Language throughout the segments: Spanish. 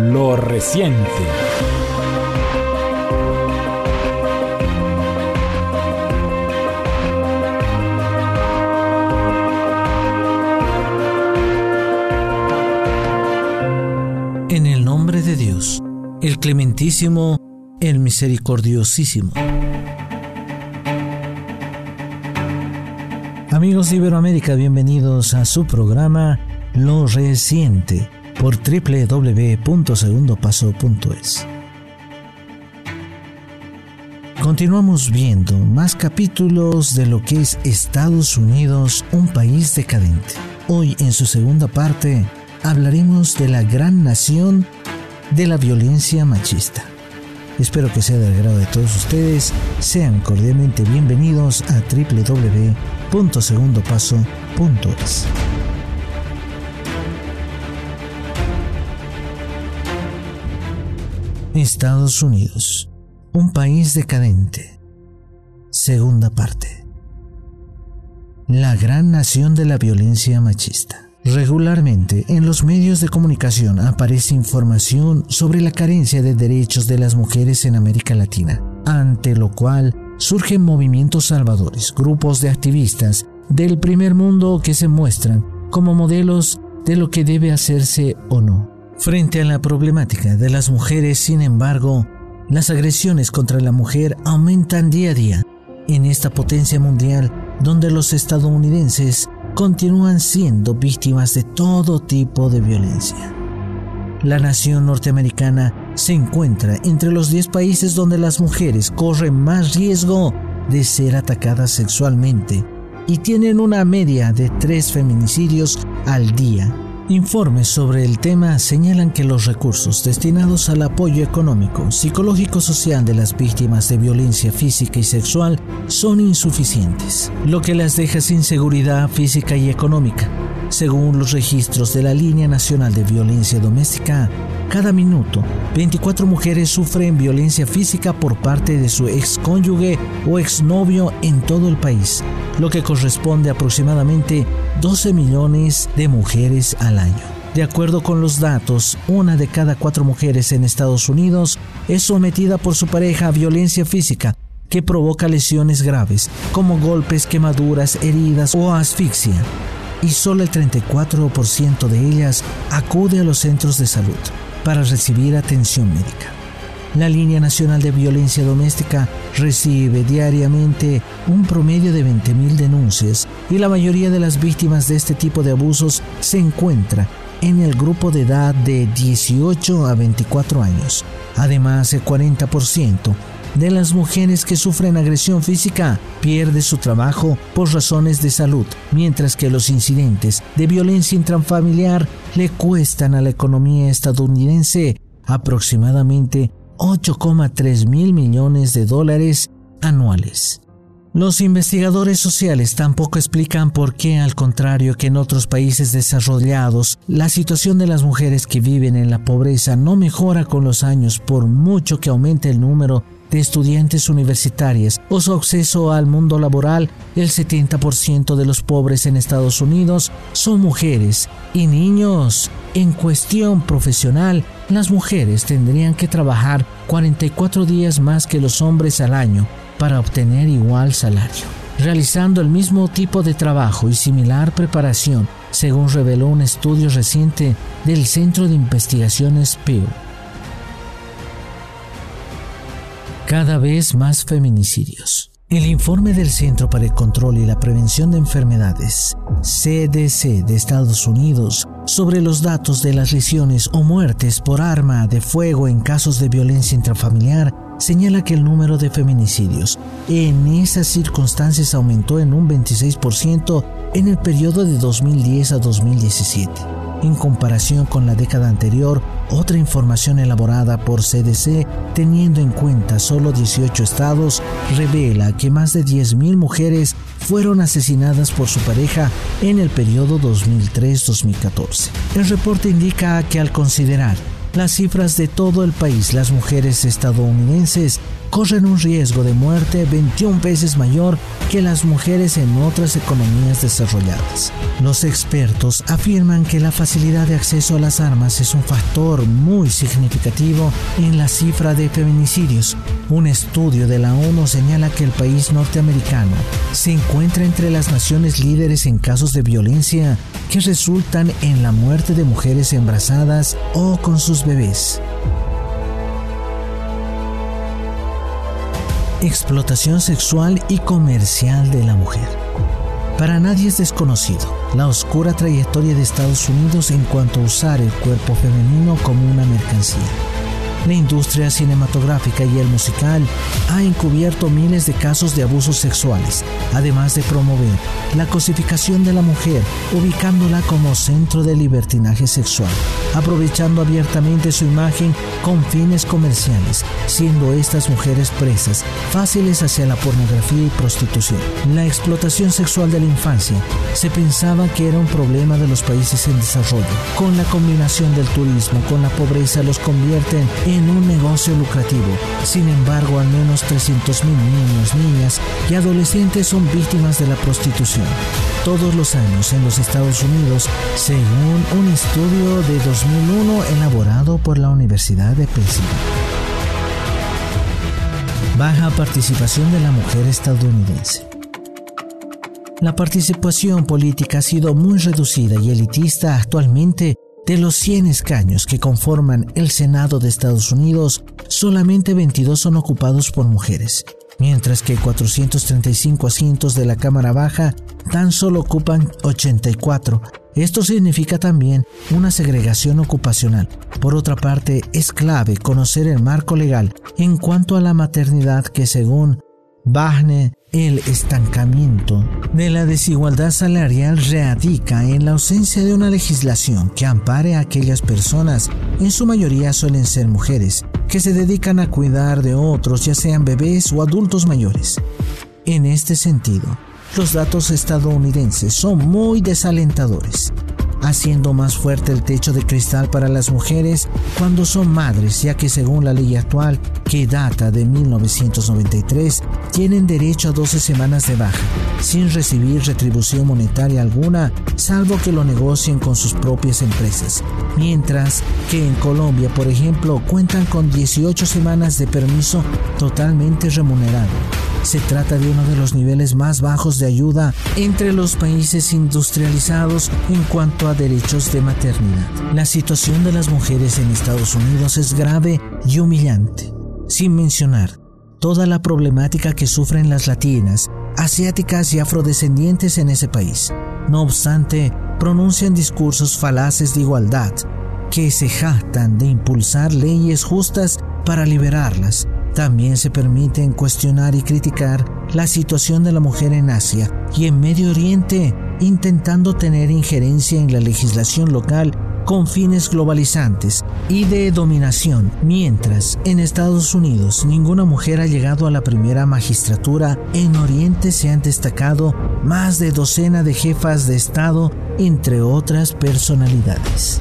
Lo reciente. En el nombre de Dios, el clementísimo, el misericordiosísimo. Amigos de Iberoamérica, bienvenidos a su programa Lo Reciente por www.segundopaso.es. Continuamos viendo más capítulos de lo que es Estados Unidos, un país decadente. Hoy en su segunda parte hablaremos de la gran nación de la violencia machista. Espero que sea del agrado de todos ustedes. Sean cordialmente bienvenidos a www.segundopaso.es. Estados Unidos, un país decadente. Segunda parte. La gran nación de la violencia machista. Regularmente en los medios de comunicación aparece información sobre la carencia de derechos de las mujeres en América Latina, ante lo cual surgen movimientos salvadores, grupos de activistas del primer mundo que se muestran como modelos de lo que debe hacerse o no. Frente a la problemática de las mujeres, sin embargo, las agresiones contra la mujer aumentan día a día en esta potencia mundial donde los estadounidenses continúan siendo víctimas de todo tipo de violencia. La nación norteamericana se encuentra entre los 10 países donde las mujeres corren más riesgo de ser atacadas sexualmente y tienen una media de 3 feminicidios al día Informes sobre el tema señalan que los recursos destinados al apoyo económico, psicológico, social de las víctimas de violencia física y sexual son insuficientes, lo que las deja sin seguridad física y económica. Según los registros de la Línea Nacional de Violencia Doméstica, cada minuto, 24 mujeres sufren violencia física por parte de su excónyuge o exnovio en todo el país, lo que corresponde a aproximadamente 12 millones de mujeres al año. De acuerdo con los datos, una de cada cuatro mujeres en Estados Unidos es sometida por su pareja a violencia física que provoca lesiones graves, como golpes, quemaduras, heridas o asfixia. Y solo el 34% de ellas acude a los centros de salud para recibir atención médica. La Línea Nacional de Violencia Doméstica recibe diariamente un promedio de 20.000 denuncias y la mayoría de las víctimas de este tipo de abusos se encuentra en el grupo de edad de 18 a 24 años. Además, el 40% de las mujeres que sufren agresión física pierde su trabajo por razones de salud, mientras que los incidentes de violencia intrafamiliar le cuestan a la economía estadounidense aproximadamente 8,3 mil millones de dólares anuales. Los investigadores sociales tampoco explican por qué, al contrario que en otros países desarrollados, la situación de las mujeres que viven en la pobreza no mejora con los años por mucho que aumente el número de estudiantes universitarias o su acceso al mundo laboral, el 70% de los pobres en Estados Unidos son mujeres y niños. En cuestión profesional, las mujeres tendrían que trabajar 44 días más que los hombres al año para obtener igual salario, realizando el mismo tipo de trabajo y similar preparación, según reveló un estudio reciente del Centro de Investigaciones Pew. Cada vez más feminicidios. El informe del Centro para el Control y la Prevención de Enfermedades, CDC de Estados Unidos, sobre los datos de las lesiones o muertes por arma de fuego en casos de violencia intrafamiliar, señala que el número de feminicidios en esas circunstancias aumentó en un 26% en el periodo de 2010 a 2017 en comparación con la década anterior, otra información elaborada por CDC, teniendo en cuenta solo 18 estados, revela que más de 10.000 mujeres fueron asesinadas por su pareja en el periodo 2003-2014. El reporte indica que al considerar las cifras de todo el país, las mujeres estadounidenses corren un riesgo de muerte 21 veces mayor que las mujeres en otras economías desarrolladas. Los expertos afirman que la facilidad de acceso a las armas es un factor muy significativo en la cifra de feminicidios. Un estudio de la ONU señala que el país norteamericano se encuentra entre las naciones líderes en casos de violencia que resultan en la muerte de mujeres embarazadas o con sus bebés. Explotación sexual y comercial de la mujer. Para nadie es desconocido la oscura trayectoria de Estados Unidos en cuanto a usar el cuerpo femenino como una mercancía. La industria cinematográfica y el musical ha encubierto miles de casos de abusos sexuales, además de promover la cosificación de la mujer, ubicándola como centro de libertinaje sexual, aprovechando abiertamente su imagen con fines comerciales, siendo estas mujeres presas fáciles hacia la pornografía y prostitución. La explotación sexual de la infancia se pensaba que era un problema de los países en desarrollo. Con la combinación del turismo con la pobreza los convierten en un negocio lucrativo. Sin embargo, al menos 300.000 niños, niñas y adolescentes son víctimas de la prostitución. Todos los años en los Estados Unidos, según un estudio de 2001 elaborado por la Universidad de Pennsylvania. Baja participación de la mujer estadounidense. La participación política ha sido muy reducida y elitista actualmente de los 100 escaños que conforman el Senado de Estados Unidos, solamente 22 son ocupados por mujeres, mientras que 435 asientos de la Cámara Baja tan solo ocupan 84. Esto significa también una segregación ocupacional. Por otra parte, es clave conocer el marco legal en cuanto a la maternidad que según Wagner el estancamiento de la desigualdad salarial radica en la ausencia de una legislación que ampare a aquellas personas, en su mayoría suelen ser mujeres, que se dedican a cuidar de otros, ya sean bebés o adultos mayores. En este sentido, los datos estadounidenses son muy desalentadores haciendo más fuerte el techo de cristal para las mujeres cuando son madres, ya que según la ley actual, que data de 1993, tienen derecho a 12 semanas de baja, sin recibir retribución monetaria alguna, salvo que lo negocien con sus propias empresas. Mientras que en Colombia, por ejemplo, cuentan con 18 semanas de permiso totalmente remunerado. Se trata de uno de los niveles más bajos de ayuda entre los países industrializados en cuanto a derechos de maternidad. La situación de las mujeres en Estados Unidos es grave y humillante, sin mencionar toda la problemática que sufren las latinas, asiáticas y afrodescendientes en ese país. No obstante, pronuncian discursos falaces de igualdad que se jactan de impulsar leyes justas para liberarlas también se permiten cuestionar y criticar la situación de la mujer en Asia y en Medio Oriente, intentando tener injerencia en la legislación local con fines globalizantes y de dominación, mientras en Estados Unidos ninguna mujer ha llegado a la primera magistratura, en Oriente se han destacado más de docena de jefas de Estado, entre otras personalidades.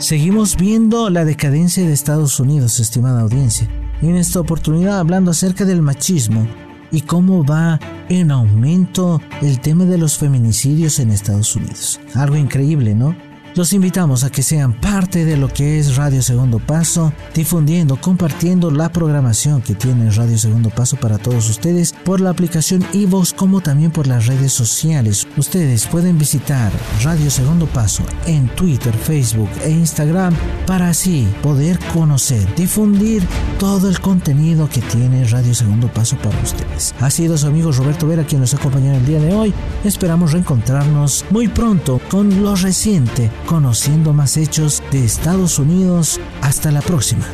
Seguimos viendo la decadencia de Estados Unidos, estimada audiencia, y en esta oportunidad hablando acerca del machismo y cómo va en aumento el tema de los feminicidios en Estados Unidos. Algo increíble, ¿no? Los invitamos a que sean parte de lo que es Radio Segundo Paso, difundiendo, compartiendo la programación que tiene Radio Segundo Paso para todos ustedes por la aplicación iVoox como también por las redes sociales. Ustedes pueden visitar Radio Segundo Paso en Twitter, Facebook e Instagram para así poder conocer, difundir todo el contenido que tiene Radio Segundo Paso para ustedes. Ha sido su amigo Roberto Vera quien nos acompañó el día de hoy. Esperamos reencontrarnos muy pronto con lo reciente conociendo más hechos de Estados Unidos. Hasta la próxima.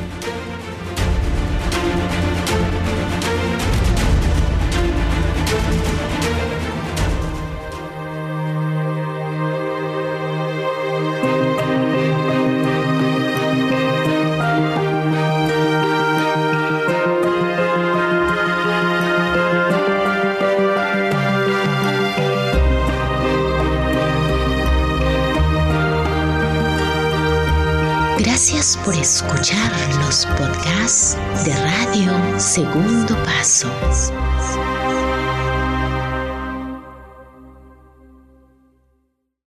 escuchar los podcasts de Radio Segundo Paso.